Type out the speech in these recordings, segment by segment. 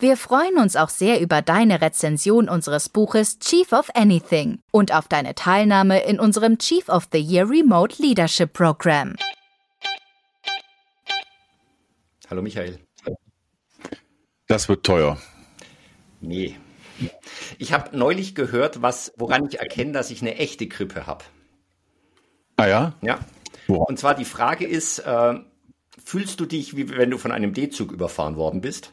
Wir freuen uns auch sehr über deine Rezension unseres Buches Chief of Anything und auf deine Teilnahme in unserem Chief of the Year Remote Leadership Program. Hallo Michael. Das wird teuer. Nee. Ich habe neulich gehört, was, woran ich erkenne, dass ich eine echte Grippe habe. Ah ja? Ja. Und zwar die Frage ist, äh, fühlst du dich, wie wenn du von einem D-Zug überfahren worden bist?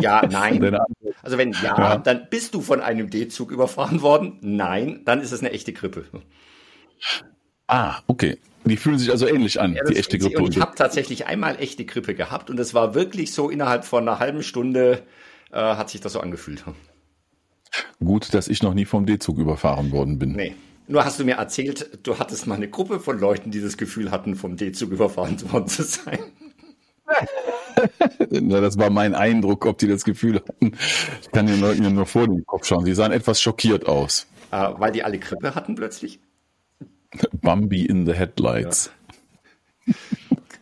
Ja, nein. Also wenn ja, ja, dann bist du von einem D-Zug überfahren worden. Nein, dann ist es eine echte Grippe. Ah, okay. Die fühlen sich also ähnlich an, ja, die echte Grippe. Und ich habe tatsächlich einmal echte Grippe gehabt und es war wirklich so innerhalb von einer halben Stunde äh, hat sich das so angefühlt. Gut, dass ich noch nie vom D-Zug überfahren worden bin. Nee. Nur hast du mir erzählt, du hattest mal eine Gruppe von Leuten, die das Gefühl hatten, vom D-Zug überfahren worden zu sein. Das war mein Eindruck, ob die das Gefühl hatten. Ich kann den Leuten ja nur vor den Kopf schauen. Sie sahen etwas schockiert aus. Äh, weil die alle Grippe hatten plötzlich? Bambi in the Headlights. Ja.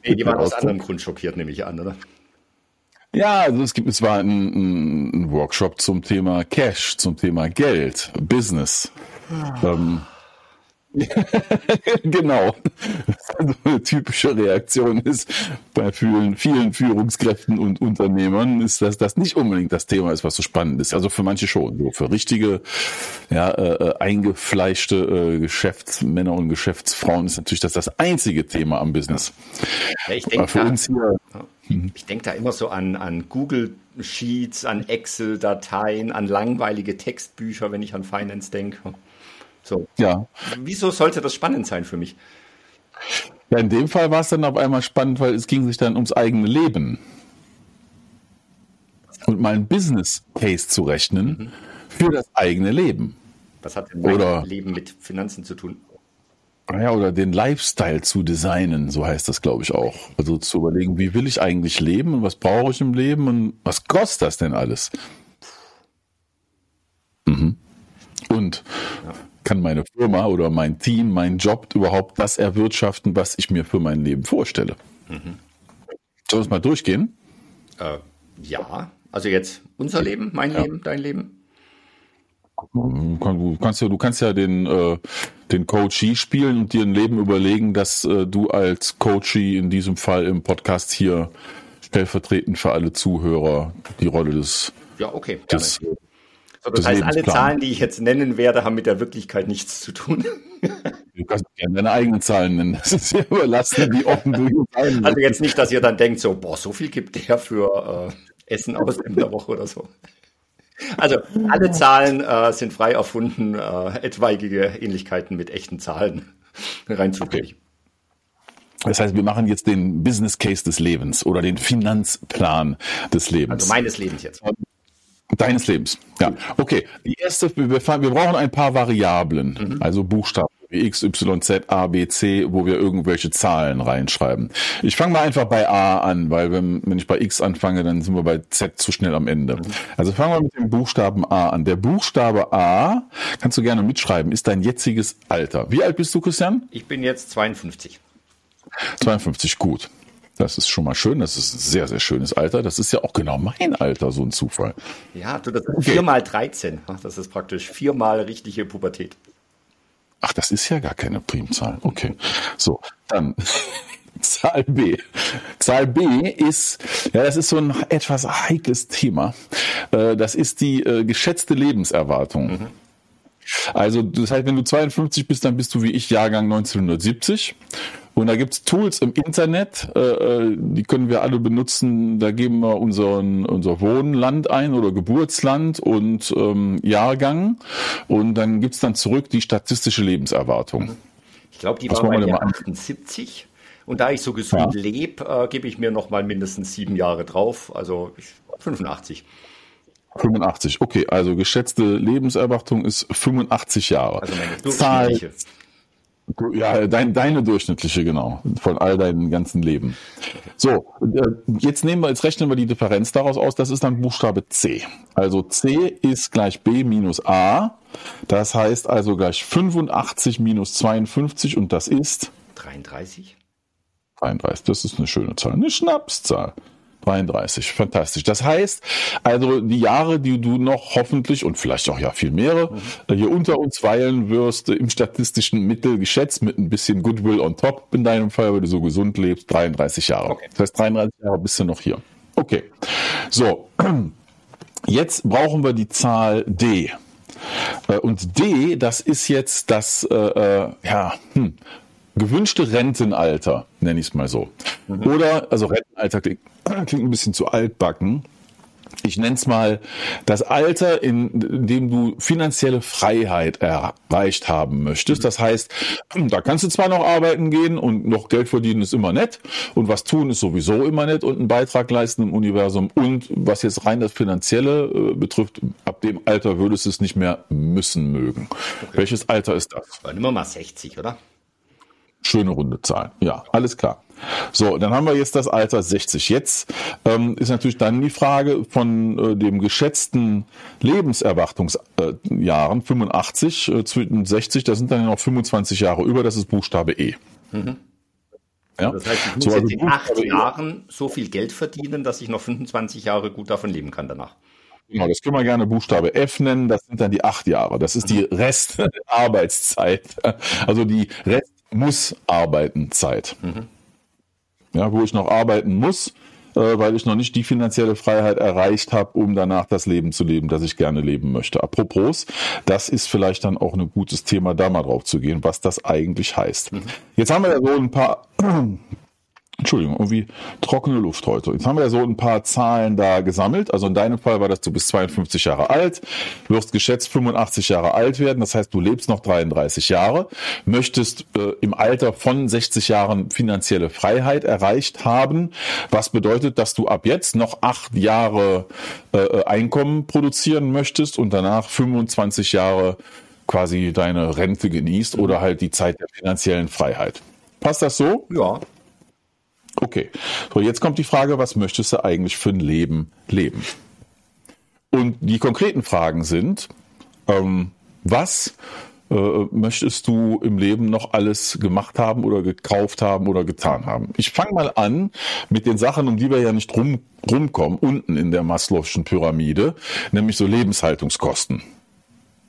Nee, die waren aus anderem Grund schockiert, nehme ich an, oder? Ja, also es gibt, es war ein, ein Workshop zum Thema Cash, zum Thema Geld, Business. Ah. Ähm, genau. Also eine typische Reaktion ist bei vielen, vielen Führungskräften und Unternehmern, ist, dass das nicht unbedingt das Thema ist, was so spannend ist. Also für manche schon. So für richtige, ja, äh, äh eingefleischte äh, Geschäftsmänner und Geschäftsfrauen ist natürlich das das einzige Thema am Business. Ja, ich denke da, ich denke da immer so an, an Google Sheets, an Excel-Dateien, an langweilige Textbücher, wenn ich an Finance denke. So. Ja. Wieso sollte das spannend sein für mich? Ja, in dem Fall war es dann auf einmal spannend, weil es ging sich dann ums eigene Leben. Und mal ein Business Case zu rechnen mhm. für das eigene Leben. Was hat denn mein oder, Leben mit Finanzen zu tun? Ja, oder den Lifestyle zu designen, so heißt das, glaube ich, auch. Also zu überlegen, wie will ich eigentlich leben und was brauche ich im Leben und was kostet das denn alles? Mhm. Und ja kann meine Firma oder mein Team, mein Job überhaupt das erwirtschaften, was ich mir für mein Leben vorstelle? Mhm. Sollen wir es mal durchgehen? Äh, ja, also jetzt unser Leben, mein ja. Leben, dein Leben. Du kannst ja, du kannst ja den, äh, den Coachee spielen und dir ein Leben überlegen, dass äh, du als Coachee in diesem Fall im Podcast hier stellvertretend für alle Zuhörer die Rolle des, ja, okay, des, das, das heißt, alle Zahlen, die ich jetzt nennen werde, haben mit der Wirklichkeit nichts zu tun. Du kannst gerne deine eigenen Zahlen nennen. Das ist ja überlassen, wie offen du Zahlen Also jetzt nicht, dass ihr dann denkt, so, boah, so viel gibt der für äh, Essen aus in der Woche oder so. Also alle Zahlen äh, sind frei erfunden, äh, etwaige Ähnlichkeiten mit echten Zahlen rein zufällig. Okay. Das heißt, wir machen jetzt den Business Case des Lebens oder den Finanzplan des Lebens. Also meines Lebens jetzt. Deines Lebens. Ja. Okay. Die erste, wir, wir brauchen ein paar Variablen, mhm. also Buchstaben wie X, Y, Z, A, B, C, wo wir irgendwelche Zahlen reinschreiben. Ich fange mal einfach bei A an, weil wenn, wenn ich bei X anfange, dann sind wir bei Z zu schnell am Ende. Mhm. Also fangen wir mit dem Buchstaben A an. Der Buchstabe A, kannst du gerne mitschreiben, ist dein jetziges Alter. Wie alt bist du, Christian? Ich bin jetzt 52. 52, gut. Das ist schon mal schön. Das ist ein sehr, sehr schönes Alter. Das ist ja auch genau mein Alter, so ein Zufall. Ja, du, das ist okay. viermal 13. Das ist praktisch viermal richtige Pubertät. Ach, das ist ja gar keine Primzahl. Okay. So, dann Zahl B. Zahl B ist, ja, das ist so ein etwas heikles Thema. Äh, das ist die äh, geschätzte Lebenserwartung. Mhm. Also, das heißt, wenn du 52 bist, dann bist du wie ich Jahrgang 1970. Und da gibt's Tools im Internet, äh, äh, die können wir alle benutzen. Da geben wir unseren, unser Wohnland ein oder Geburtsland und ähm, Jahrgang. Und dann gibt's dann zurück die statistische Lebenserwartung. Ich glaube, die das war bei mir 78. Und da ich so gesund ja. lebe, äh, gebe ich mir noch mal mindestens sieben Jahre drauf. Also 85. 85, okay, also geschätzte Lebenserwartung ist 85 Jahre. Also meine Zahl, Ja, dein, deine durchschnittliche, genau. Von all deinen ganzen Leben. So, äh, jetzt nehmen wir, jetzt rechnen wir die Differenz daraus aus. Das ist dann Buchstabe C. Also C ist gleich B minus A. Das heißt also gleich 85 minus 52 und das ist 33. 33, das ist eine schöne Zahl, eine Schnapszahl. 33, fantastisch. Das heißt, also die Jahre, die du noch hoffentlich und vielleicht auch ja viel mehrere mhm. hier unter uns weilen wirst, im statistischen Mittel geschätzt mit ein bisschen Goodwill on top in deinem Fall, weil du so gesund lebst, 33 Jahre. Okay. Das heißt, 33 Jahre bist du noch hier. Okay. So. Jetzt brauchen wir die Zahl D. Äh, und D, das ist jetzt das, äh, äh, ja, hm, gewünschte Rentenalter, nenne ich es mal so. Mhm. Oder, also Rentenalter klingt, klingt ein bisschen zu altbacken. Ich nenne es mal das Alter, in dem du finanzielle Freiheit erreicht haben möchtest. Das heißt, da kannst du zwar noch arbeiten gehen und noch Geld verdienen ist immer nett und was tun ist sowieso immer nett und einen Beitrag leisten im Universum. Und was jetzt rein das Finanzielle äh, betrifft, ab dem Alter würdest du es nicht mehr müssen mögen. Okay. Welches Alter ist das? Nehmen wir mal 60, oder? Schöne runde Zahl. Ja, alles klar. So, dann haben wir jetzt das Alter 60. Jetzt ähm, ist natürlich dann die Frage von äh, dem geschätzten Lebenserwartungsjahren, äh, 85 äh, zwischen 60, da sind dann noch 25 Jahre über, das ist Buchstabe E. Mhm. Ja? Das heißt, ich muss so, also jetzt in acht e. Jahren so viel Geld verdienen, dass ich noch 25 Jahre gut davon leben kann danach. Genau, das können wir gerne Buchstabe F nennen. Das sind dann die acht Jahre. Das ist die mhm. Restarbeitszeit. Also die Rest muss arbeiten Zeit. Mhm. Ja, wo ich noch arbeiten muss, äh, weil ich noch nicht die finanzielle Freiheit erreicht habe, um danach das Leben zu leben, das ich gerne leben möchte. Apropos, das ist vielleicht dann auch ein gutes Thema, da mal drauf zu gehen, was das eigentlich heißt. Mhm. Jetzt haben wir ja so ein paar Entschuldigung, irgendwie trockene Luft heute. Jetzt haben wir ja so ein paar Zahlen da gesammelt. Also in deinem Fall war das, du bist 52 Jahre alt, wirst geschätzt 85 Jahre alt werden. Das heißt, du lebst noch 33 Jahre, möchtest äh, im Alter von 60 Jahren finanzielle Freiheit erreicht haben. Was bedeutet, dass du ab jetzt noch acht Jahre äh, Einkommen produzieren möchtest und danach 25 Jahre quasi deine Rente genießt oder halt die Zeit der finanziellen Freiheit. Passt das so? Ja. Okay, so jetzt kommt die Frage, was möchtest du eigentlich für ein Leben leben? Und die konkreten Fragen sind, ähm, was äh, möchtest du im Leben noch alles gemacht haben oder gekauft haben oder getan haben? Ich fange mal an mit den Sachen, um die wir ja nicht rum, rumkommen, unten in der Maslow'schen Pyramide, nämlich so Lebenshaltungskosten.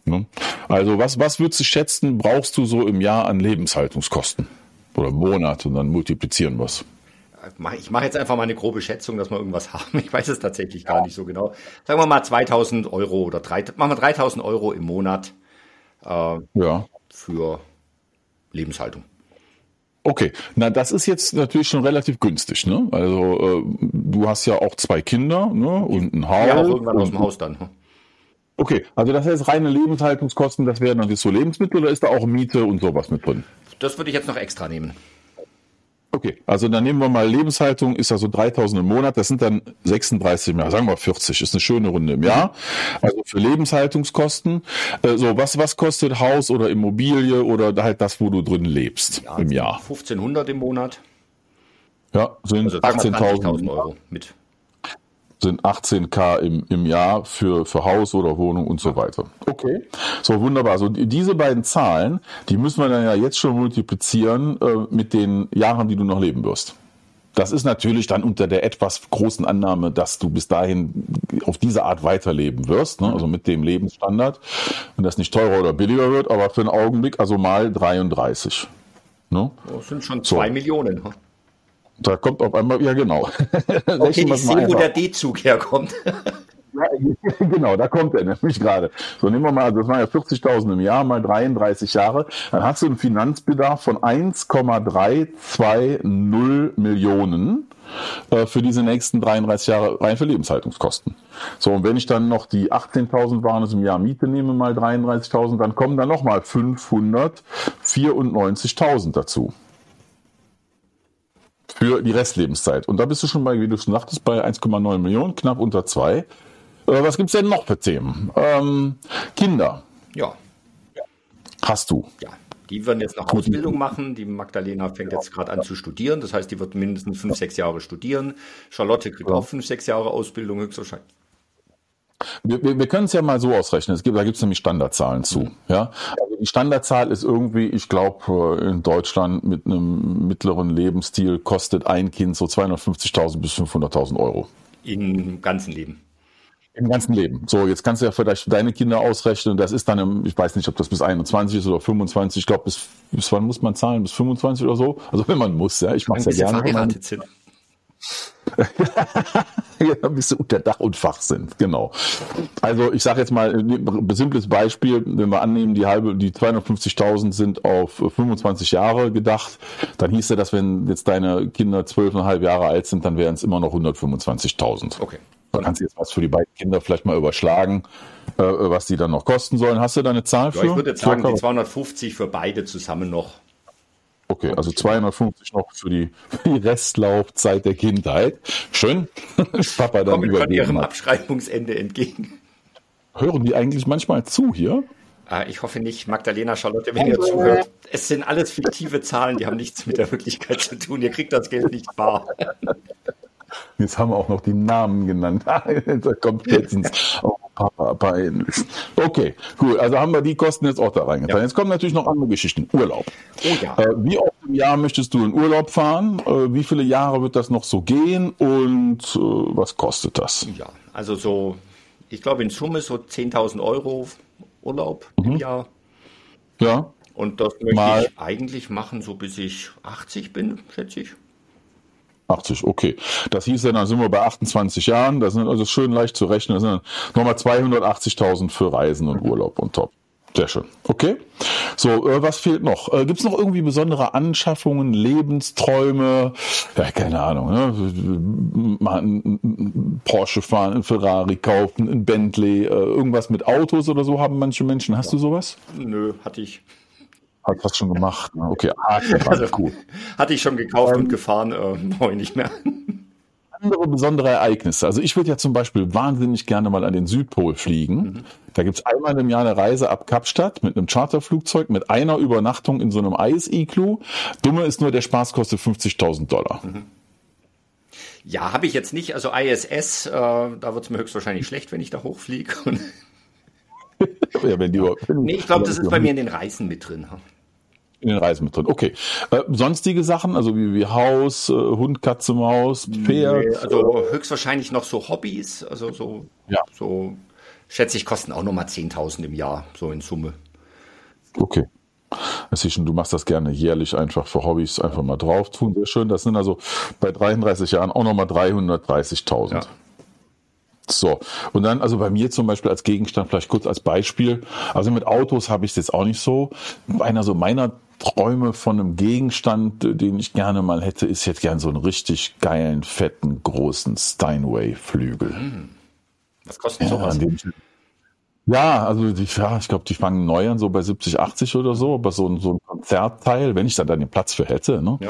Ne? Also was, was würdest du schätzen, brauchst du so im Jahr an Lebenshaltungskosten? Oder Monat und dann multiplizieren wir es ich mache jetzt einfach mal eine grobe Schätzung, dass wir irgendwas haben. Ich weiß es tatsächlich gar nicht so genau. Sagen wir mal 2000 Euro oder drei, machen wir 3000 Euro im Monat äh, ja. für Lebenshaltung. Okay, na das ist jetzt natürlich schon relativ günstig, ne? Also äh, du hast ja auch zwei Kinder, ne? Und ein Haus. Ja, auch irgendwann aus dem Haus dann. Hm. Okay, also das heißt reine Lebenshaltungskosten, das wären dann jetzt so Lebensmittel oder ist da auch Miete und sowas mit drin? Das würde ich jetzt noch extra nehmen. Okay, also dann nehmen wir mal Lebenshaltung, ist also 3000 im Monat, das sind dann 36 im Jahr, sagen wir 40, ist eine schöne Runde im Jahr. Also für Lebenshaltungskosten. Äh, so, was, was kostet Haus oder Immobilie oder halt das, wo du drin lebst ja, im Jahr? 1500 im Monat. Ja, sind also 18.000 Euro mit sind 18k im, im Jahr für, für Haus oder Wohnung und so weiter. Okay, so wunderbar. Also diese beiden Zahlen, die müssen wir dann ja jetzt schon multiplizieren äh, mit den Jahren, die du noch leben wirst. Das ist natürlich dann unter der etwas großen Annahme, dass du bis dahin auf diese Art weiterleben wirst, ne? also mit dem Lebensstandard, wenn das nicht teurer oder billiger wird, aber für einen Augenblick also mal 33. Ne? Das sind schon zwei so. Millionen. Da kommt auf einmal, ja genau. Okay, ich sehe, wo der D-Zug herkommt. ja, genau, da kommt er nämlich gerade. So, nehmen wir mal, das waren ja 40.000 im Jahr, mal 33 Jahre. Dann hast du einen Finanzbedarf von 1,320 Millionen äh, für diese nächsten 33 Jahre rein für Lebenshaltungskosten. So, und wenn ich dann noch die 18.000 waren es im Jahr Miete nehme, mal 33.000, dann kommen dann nochmal 594.000 dazu für die Restlebenszeit. Und da bist du schon bei, wie du schon sagtest, bei 1,9 Millionen, knapp unter zwei. Äh, was gibt's denn noch für Themen? Ähm, Kinder. Ja. Hast du? Ja. Die werden jetzt noch Ausbildung machen. Die Magdalena fängt jetzt gerade an zu studieren. Das heißt, die wird mindestens fünf, sechs Jahre studieren. Charlotte kriegt auch fünf, sechs Jahre Ausbildung höchstwahrscheinlich. Wir, wir, wir können es ja mal so ausrechnen. Es gibt, da gibt es nämlich Standardzahlen zu. Mhm. Ja, die Standardzahl ist irgendwie, ich glaube, in Deutschland mit einem mittleren Lebensstil kostet ein Kind so 250.000 bis 500.000 Euro. Im ganzen Leben. Im ganzen Leben. So, jetzt kannst du ja vielleicht deine Kinder ausrechnen. Das ist dann, im, ich weiß nicht, ob das bis 21 ist oder 25. Ich glaube, bis, bis wann muss man zahlen? Bis 25 oder so? Also wenn man muss, ja. Ich mache es ja gerne. Verheiratet sind. ja, bis sie unter Dach und Fach sind, genau. Also ich sage jetzt mal ein simples Beispiel, wenn wir annehmen, die halbe, die 250.000 sind auf 25 Jahre gedacht, dann hieß ja, dass wenn jetzt deine Kinder zwölfeinhalb Jahre alt sind, dann wären es immer noch 125.000. Okay. Dann kannst du jetzt was für die beiden Kinder vielleicht mal überschlagen, äh, was die dann noch kosten sollen. Hast du da eine Zahl für? Ja, ich würde jetzt sagen, die 250 für beide zusammen noch. Okay, also 250 noch für die, für die Restlaufzeit der Kindheit. Schön. Papa dann Kommen von ihrem Abschreibungsende entgegen. Hören die eigentlich manchmal zu hier? Ah, ich hoffe nicht. Magdalena, Charlotte, wenn ihr zuhört. Es sind alles fiktive Zahlen, die haben nichts mit der Wirklichkeit zu tun. Ihr kriegt das Geld nicht bar. Jetzt haben wir auch noch die Namen genannt. da kommt jetzt ins oh, Papa peinlich. Okay, cool. Also haben wir die Kosten jetzt auch da reingetan. Ja. Jetzt kommen natürlich noch andere Geschichten. Urlaub. Oh ja. Äh, wie oft im Jahr möchtest du in Urlaub fahren? Äh, wie viele Jahre wird das noch so gehen? Und äh, was kostet das? Ja, also so, ich glaube in Summe so 10.000 Euro Urlaub mhm. im Jahr. Ja. Und das möchte Mal. ich eigentlich machen, so bis ich 80 bin, schätze ich. 80, okay. Das hieß ja, dann sind wir bei 28 Jahren, das sind also schön leicht zu rechnen, das sind nochmal 280.000 für Reisen und Urlaub und top. Sehr schön. Okay. So, äh, was fehlt noch? Äh, Gibt es noch irgendwie besondere Anschaffungen, Lebensträume? Ja, keine Ahnung. Ne? Mal einen Porsche fahren, einen Ferrari kaufen, ein Bentley, äh, irgendwas mit Autos oder so haben manche Menschen. Hast ja. du sowas? Nö, hatte ich. Hat was schon gemacht. Ne? Okay, ah, also, cool. Hatte ich schon gekauft ähm, und gefahren, äh, brauche ich nicht mehr. Andere besondere Ereignisse. Also ich würde ja zum Beispiel wahnsinnig gerne mal an den Südpol fliegen. Mhm. Da gibt es einmal im Jahr eine Reise ab Kapstadt mit einem Charterflugzeug mit einer Übernachtung in so einem Eis-Iglu. Dumme ist nur, der Spaß kostet 50.000 Dollar. Mhm. Ja, habe ich jetzt nicht. Also ISS, äh, da wird es mir höchstwahrscheinlich schlecht, wenn ich da hochfliege. ja, wenn die, wenn nee, ich glaube, das ist bei mir in den Reisen mit drin. In den Reisen mit drin. Okay. Äh, sonstige Sachen, also wie, wie Haus, äh, Hund, Katze, Maus, Pferd? Nee, also höchstwahrscheinlich noch so Hobbys, also so, ja. so schätze ich, kosten auch nochmal 10.000 im Jahr, so in Summe. Okay. Das ist schon, du machst das gerne jährlich einfach für Hobbys einfach mal drauf tun. Sehr schön. Das sind also bei 33 Jahren auch nochmal 330.000. Ja. So, und dann, also bei mir zum Beispiel als Gegenstand, vielleicht kurz als Beispiel, also mit Autos habe ich es jetzt auch nicht so. Einer so meiner Träume von einem Gegenstand, den ich gerne mal hätte, ist jetzt gern so einen richtig geilen, fetten, großen Steinway-Flügel. Hm. Was kostet ja, sowas? Ja, also die, ja, ich glaube, die fangen neu an, so bei 70, 80 oder so, aber so, ein so ein Konzertteil, wenn ich da dann den Platz für hätte, ne? Ja.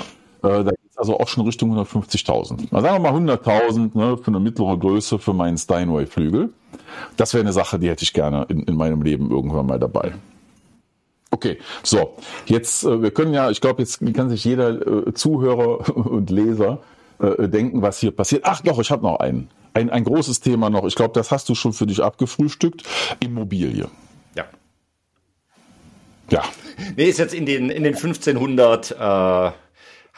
Äh, da geht's also auch schon Richtung 150.000. Also sagen wir mal 100.000 ne, für eine mittlere Größe für meinen Steinway-Flügel. Das wäre eine Sache, die hätte ich gerne in, in meinem Leben irgendwann mal dabei. Okay, so, jetzt, äh, wir können ja, ich glaube, jetzt kann sich jeder äh, Zuhörer und Leser äh, denken, was hier passiert. Ach doch, ich habe noch einen. Ein, ein großes Thema noch. Ich glaube, das hast du schon für dich abgefrühstückt. Immobilie. Ja. Ja. Nee, ist jetzt in den, in den 1500 äh,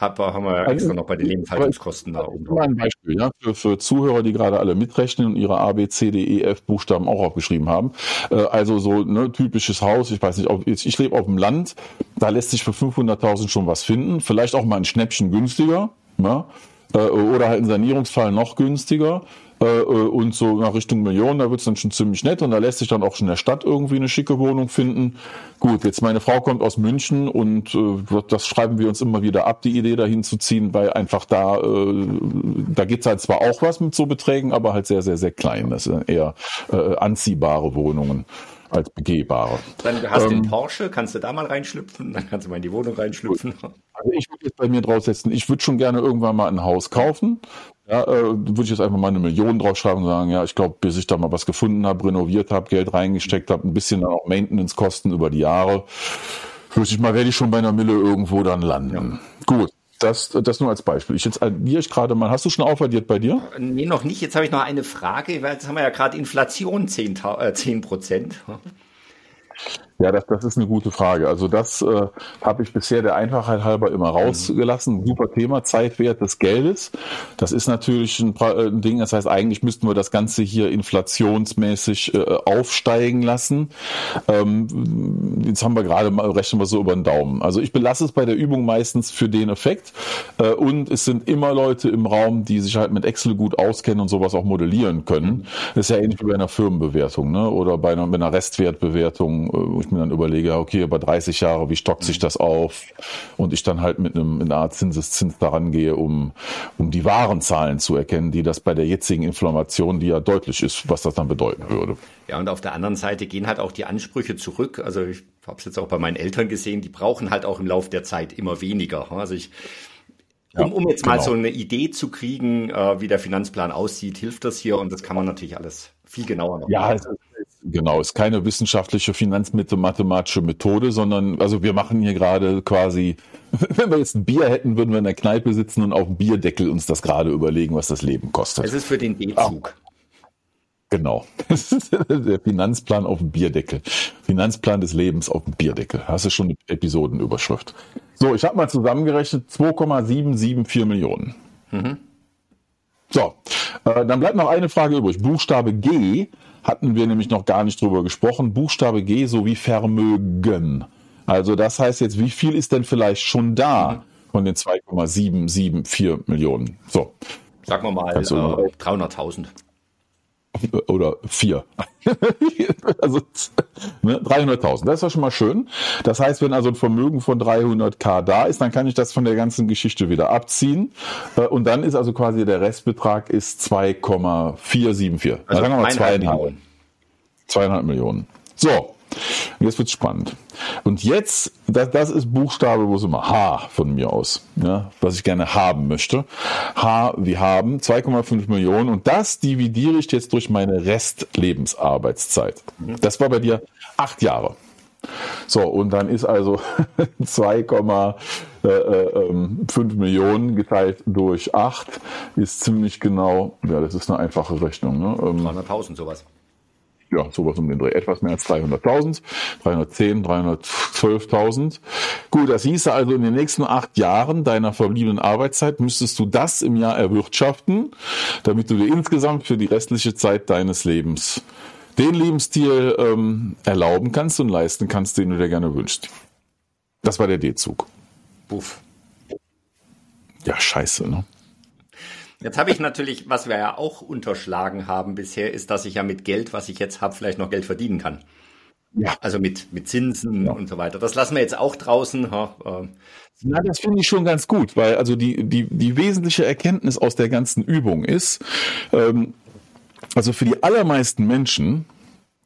hab, haben wir also, extra noch bei den Lebenshaltungskosten da oben. Mal ein Beispiel, ja, für, für Zuhörer, die gerade alle mitrechnen und ihre A, B, C, D, E, F Buchstaben auch aufgeschrieben haben. Äh, also so ne, typisches Haus, ich weiß nicht, ob, ich lebe auf dem Land, da lässt sich für 500.000 schon was finden, vielleicht auch mal ein Schnäppchen günstiger, ja, äh, oder halt ein Sanierungsfall noch günstiger. Äh, äh, und so nach Richtung Millionen, da wird's dann schon ziemlich nett und da lässt sich dann auch schon in der Stadt irgendwie eine schicke Wohnung finden. Gut, jetzt meine Frau kommt aus München und äh, das schreiben wir uns immer wieder ab, die Idee dahin zu ziehen, weil einfach da, äh, da geht's halt zwar auch was mit so Beträgen, aber halt sehr, sehr, sehr klein. Das sind eher äh, anziehbare Wohnungen als begehbare. Dann hast du ähm, den Porsche, kannst du da mal reinschlüpfen, dann kannst du mal in die Wohnung reinschlüpfen. Also ich würde jetzt bei mir draufsetzen, ich würde schon gerne irgendwann mal ein Haus kaufen ja, äh, würde ich jetzt einfach mal eine Million draufschreiben und sagen, ja, ich glaube, bis ich da mal was gefunden habe, renoviert habe, Geld reingesteckt habe, ein bisschen dann auch Maintenance-Kosten über die Jahre. Fürchte ich mal, werde ich schon bei einer Mille irgendwo dann landen. Ja. Gut. Das, das nur als Beispiel. Ich jetzt addiere ich gerade mal. Hast du schon aufaddiert bei dir? Nee, noch nicht. Jetzt habe ich noch eine Frage, weil jetzt haben wir ja gerade Inflation 10, äh, 10 Prozent. Ja, das, das ist eine gute Frage. Also das äh, habe ich bisher der Einfachheit halber immer rausgelassen. Super Thema, Zeitwert des Geldes. Das ist natürlich ein, äh, ein Ding. Das heißt, eigentlich müssten wir das Ganze hier inflationsmäßig äh, aufsteigen lassen. Ähm, jetzt haben wir gerade mal, rechnen wir so über den Daumen. Also ich belasse es bei der Übung meistens für den Effekt. Äh, und es sind immer Leute im Raum, die sich halt mit Excel gut auskennen und sowas auch modellieren können. Das ist ja ähnlich wie bei einer Firmenbewertung ne? oder bei einer, bei einer Restwertbewertung äh, ich mir dann überlege, okay, über 30 Jahre, wie stockt sich das auf? Und ich dann halt mit einem, einer Art Zinseszins daran gehe, um, um die wahren Zahlen zu erkennen, die das bei der jetzigen Inflammation, die ja deutlich ist, was das dann bedeuten würde. Ja, und auf der anderen Seite gehen halt auch die Ansprüche zurück. Also ich habe es jetzt auch bei meinen Eltern gesehen, die brauchen halt auch im Laufe der Zeit immer weniger. Also ich um, um jetzt genau. mal so eine Idee zu kriegen, äh, wie der Finanzplan aussieht, hilft das hier und das kann man natürlich alles viel genauer noch. Ja, ist, genau, ist keine wissenschaftliche finanzmathematische Methode, sondern also wir machen hier gerade quasi, wenn wir jetzt ein Bier hätten, würden wir in der Kneipe sitzen und auf dem Bierdeckel uns das gerade überlegen, was das Leben kostet. Es ist für den B-Zug. Ah. Genau. Das ist der Finanzplan auf dem Bierdeckel. Finanzplan des Lebens auf dem Bierdeckel. Hast du schon eine Episodenüberschrift. So, ich habe mal zusammengerechnet 2,774 Millionen. Mhm. So, äh, dann bleibt noch eine Frage übrig. Buchstabe G hatten wir nämlich noch gar nicht drüber gesprochen. Buchstabe G sowie Vermögen. Also das heißt jetzt, wie viel ist denn vielleicht schon da mhm. von den 2,774 Millionen? So. Sagen wir mal äh, 300.000 oder vier. also ne, 300.000. Das ist ja schon mal schön. Das heißt, wenn also ein Vermögen von 300k da ist, dann kann ich das von der ganzen Geschichte wieder abziehen. Äh, und dann ist also quasi der Restbetrag ist 2,474. Also sagen wir mal zweieinhalb. Zweieinhalb Millionen. So. Jetzt wird's spannend. Und jetzt, das, das ist Buchstabe, wo es immer H von mir aus, ja, was ich gerne haben möchte. H wie haben, 2,5 Millionen und das dividiere ich jetzt durch meine Restlebensarbeitszeit. Das war bei dir acht Jahre. So, und dann ist also 2,5 äh, ähm, Millionen geteilt durch 8 ist ziemlich genau, ja, das ist eine einfache Rechnung. Ne? 300.000 sowas ja, sowas um den Dreh, etwas mehr als 300.000, 310, 312.000. Gut, das hieße also, in den nächsten acht Jahren deiner verbliebenen Arbeitszeit müsstest du das im Jahr erwirtschaften, damit du dir insgesamt für die restliche Zeit deines Lebens den Lebensstil ähm, erlauben kannst und leisten kannst, den du dir gerne wünschst. Das war der D-Zug. Buff. Ja, scheiße, ne? Jetzt habe ich natürlich, was wir ja auch unterschlagen haben bisher, ist, dass ich ja mit Geld, was ich jetzt habe, vielleicht noch Geld verdienen kann. Ja. Also mit, mit Zinsen ja. und so weiter. Das lassen wir jetzt auch draußen. Ha, äh. Na, das finde ich schon ganz gut, weil also die, die, die wesentliche Erkenntnis aus der ganzen Übung ist, ähm, also für die allermeisten Menschen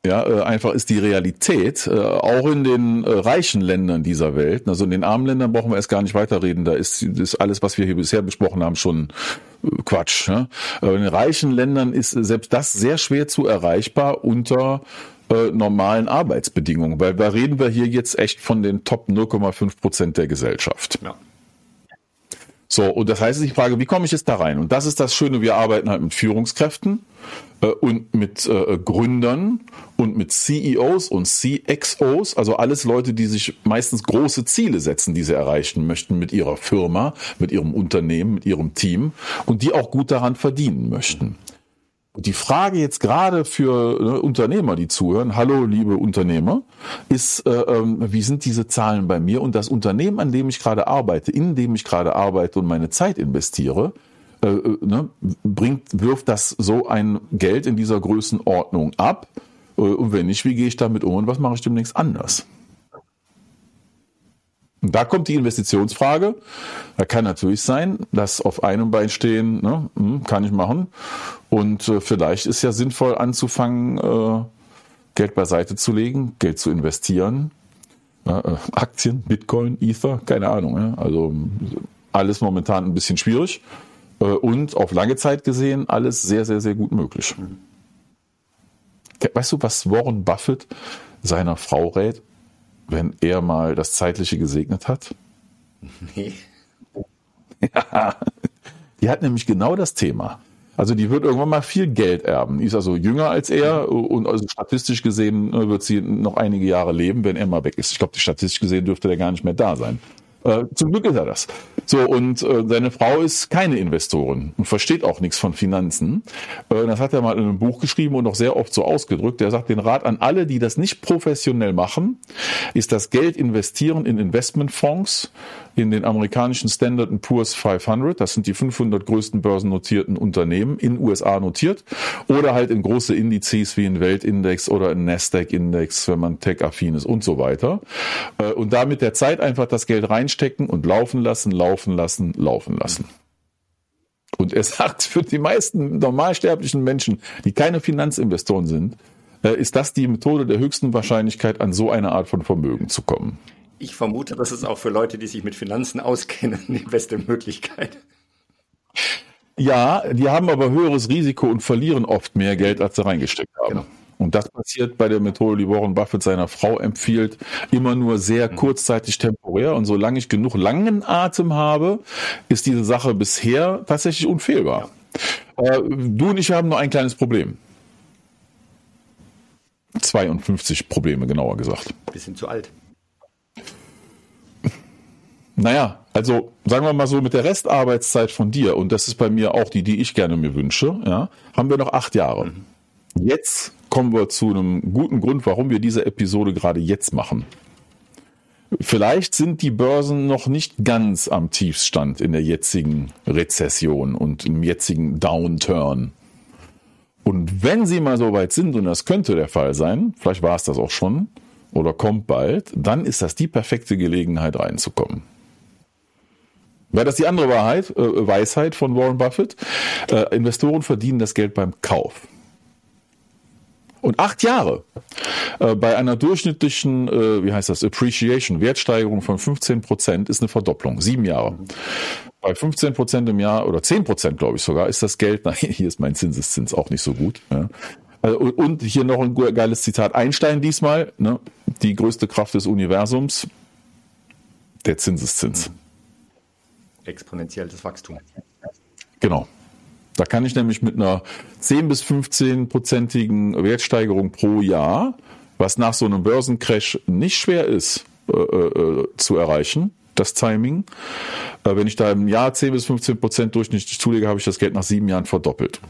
ja, äh, einfach ist die Realität, äh, auch in den äh, reichen Ländern dieser Welt, also in den armen Ländern brauchen wir erst gar nicht weiterreden, da ist, ist alles, was wir hier bisher besprochen haben, schon Quatsch. Aber in reichen Ländern ist selbst das sehr schwer zu erreichbar unter äh, normalen Arbeitsbedingungen, weil da reden wir hier jetzt echt von den Top 0,5 Prozent der Gesellschaft. Ja. So, und das heißt, ich frage, wie komme ich jetzt da rein? Und das ist das Schöne, wir arbeiten halt mit Führungskräften äh, und mit äh, Gründern und mit CEOs und CXOs, also alles Leute, die sich meistens große Ziele setzen, die sie erreichen möchten mit ihrer Firma, mit ihrem Unternehmen, mit ihrem Team und die auch gut daran verdienen möchten. Die Frage jetzt gerade für ne, Unternehmer, die zuhören, hallo liebe Unternehmer, ist, äh, ähm, wie sind diese Zahlen bei mir? Und das Unternehmen, an dem ich gerade arbeite, in dem ich gerade arbeite und meine Zeit investiere, äh, äh, ne, bringt, wirft das so ein Geld in dieser Größenordnung ab? Äh, und wenn nicht, wie gehe ich damit um und was mache ich demnächst anders? Und da kommt die Investitionsfrage. Da kann natürlich sein, dass auf einem Bein stehen, ne, hm, kann ich machen. Und äh, vielleicht ist ja sinnvoll anzufangen, äh, Geld beiseite zu legen, Geld zu investieren. Äh, Aktien, Bitcoin, Ether, keine Ahnung. Ja? Also alles momentan ein bisschen schwierig. Äh, und auf lange Zeit gesehen alles sehr, sehr, sehr gut möglich. Weißt du, was Warren Buffett seiner Frau rät? Wenn er mal das Zeitliche gesegnet hat? Nee. Ja, die hat nämlich genau das Thema. Also die wird irgendwann mal viel Geld erben. Die ist also jünger als er und also statistisch gesehen äh, wird sie noch einige Jahre leben, wenn er mal weg ist. Ich glaube, statistisch gesehen dürfte der gar nicht mehr da sein. Äh, zum Glück ist er das. So, und äh, seine Frau ist keine Investorin und versteht auch nichts von Finanzen. Äh, das hat er mal in einem Buch geschrieben und auch sehr oft so ausgedrückt. Er sagt den Rat an alle, die das nicht professionell machen, ist das Geld investieren in Investmentfonds, in den amerikanischen Standard Poor's 500. Das sind die 500 größten börsennotierten Unternehmen in USA notiert. Oder halt in große Indizes wie in Weltindex oder in Nasdaq-Index, wenn man tech-affin ist und so weiter. Äh, und da mit der Zeit einfach das Geld reinstecken und laufen lassen, laufen lassen, laufen lassen. Und er sagt, für die meisten normalsterblichen Menschen, die keine Finanzinvestoren sind, äh, ist das die Methode der höchsten Wahrscheinlichkeit, an so eine Art von Vermögen zu kommen. Ich vermute, das ist auch für Leute, die sich mit Finanzen auskennen, die beste Möglichkeit. Ja, die haben aber höheres Risiko und verlieren oft mehr Geld, als sie reingesteckt haben. Genau. Und das passiert bei der Methode, die Warren Buffett seiner Frau empfiehlt, immer nur sehr mhm. kurzzeitig temporär. Und solange ich genug langen Atem habe, ist diese Sache bisher tatsächlich unfehlbar. Ja. Äh, du und ich haben nur ein kleines Problem. 52 Probleme, genauer gesagt. Bisschen zu alt. Naja, also sagen wir mal so, mit der Restarbeitszeit von dir, und das ist bei mir auch die, die ich gerne mir wünsche, ja, haben wir noch acht Jahre. Mhm. Jetzt kommen wir zu einem guten Grund, warum wir diese Episode gerade jetzt machen. Vielleicht sind die Börsen noch nicht ganz am Tiefstand in der jetzigen Rezession und im jetzigen Downturn. Und wenn sie mal so weit sind, und das könnte der Fall sein, vielleicht war es das auch schon oder kommt bald, dann ist das die perfekte Gelegenheit reinzukommen. Wäre das die andere Wahrheit, äh, Weisheit von Warren Buffett? Äh, Investoren verdienen das Geld beim Kauf. Und acht Jahre äh, bei einer durchschnittlichen, äh, wie heißt das, Appreciation, Wertsteigerung von 15 Prozent ist eine Verdopplung. Sieben Jahre. Bei 15 Prozent im Jahr oder 10 Prozent, glaube ich sogar, ist das Geld, nein, hier ist mein Zinseszins auch nicht so gut. Ja. Also, und hier noch ein geiles Zitat Einstein diesmal, ne? die größte Kraft des Universums, der Zinseszins exponentielles Wachstum. Genau. Da kann ich nämlich mit einer 10 bis 15 prozentigen Wertsteigerung pro Jahr, was nach so einem Börsencrash nicht schwer ist äh, äh, zu erreichen, das Timing. Äh, wenn ich da im Jahr 10 bis 15 Prozent durchschnittlich zulege, habe ich das Geld nach sieben Jahren verdoppelt.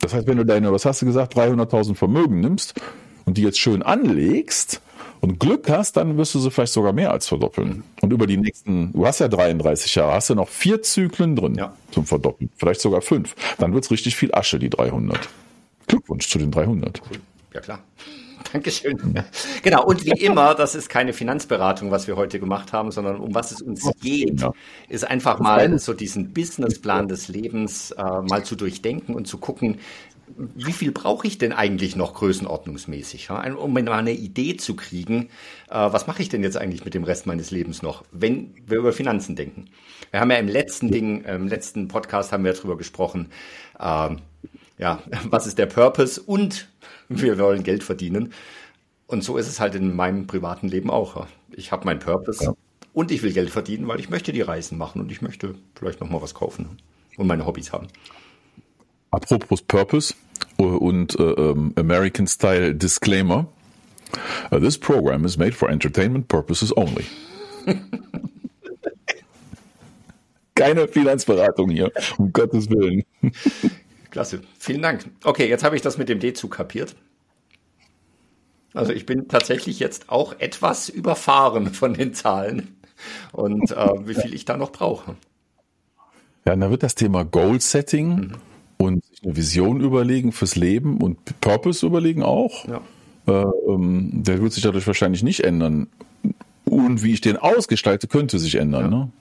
Das heißt, wenn du deine, was hast du gesagt, 300.000 Vermögen nimmst und die jetzt schön anlegst, und Glück hast, dann wirst du sie vielleicht sogar mehr als verdoppeln. Und über die nächsten, du hast ja 33 Jahre, hast du noch vier Zyklen drin ja. zum Verdoppeln, vielleicht sogar fünf. Dann wird es richtig viel Asche, die 300. Glückwunsch zu den 300. Ja klar. Dankeschön. Genau, und wie immer, das ist keine Finanzberatung, was wir heute gemacht haben, sondern um was es uns geht, ist einfach mal so diesen Businessplan des Lebens äh, mal zu durchdenken und zu gucken, wie viel brauche ich denn eigentlich noch größenordnungsmäßig, ja? um mal eine Idee zu kriegen, äh, was mache ich denn jetzt eigentlich mit dem Rest meines Lebens noch, wenn wir über Finanzen denken. Wir haben ja im letzten Ding, im letzten Podcast haben wir darüber gesprochen, äh, ja, was ist der Purpose und wir wollen Geld verdienen. Und so ist es halt in meinem privaten Leben auch. Ich habe meinen Purpose ja. und ich will Geld verdienen, weil ich möchte die Reisen machen und ich möchte vielleicht noch mal was kaufen und meine Hobbys haben. Apropos Purpose und äh, American Style Disclaimer. Uh, this program is made for entertainment purposes only. Keine Finanzberatung hier, um Gottes Willen. Klasse, vielen Dank. Okay, jetzt habe ich das mit dem D-Zug kapiert. Also ich bin tatsächlich jetzt auch etwas überfahren von den Zahlen und äh, wie viel ich da noch brauche. Ja, und da wird das Thema Goal Setting mhm und sich eine Vision überlegen fürs Leben und Purpose überlegen auch. Ja. Äh, ähm, der wird sich dadurch wahrscheinlich nicht ändern. Und wie ich den ausgestalte, könnte sich ändern. Ja. Ne?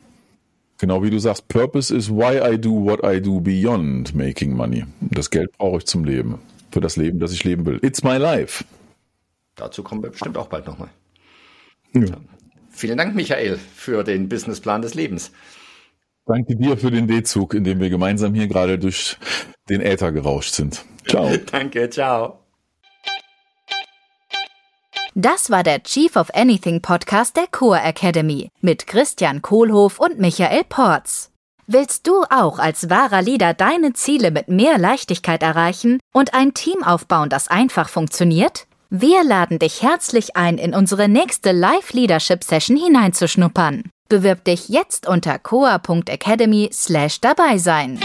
Genau wie du sagst, Purpose is why I do what I do beyond making money. Das Geld brauche ich zum Leben. Für das Leben, das ich leben will. It's my life. Dazu kommen wir bestimmt auch bald nochmal. Ja. Vielen Dank, Michael, für den Businessplan des Lebens. Danke dir für den D-Zug, in dem wir gemeinsam hier gerade durch den Äther gerauscht sind. Ciao. Danke, ciao. Das war der Chief of Anything Podcast der Core Academy mit Christian Kohlhoff und Michael Porz. Willst du auch als wahrer Leader deine Ziele mit mehr Leichtigkeit erreichen und ein Team aufbauen, das einfach funktioniert? Wir laden dich herzlich ein, in unsere nächste Live-Leadership-Session hineinzuschnuppern. Bewirb dich jetzt unter coa.academy slash dabei sein.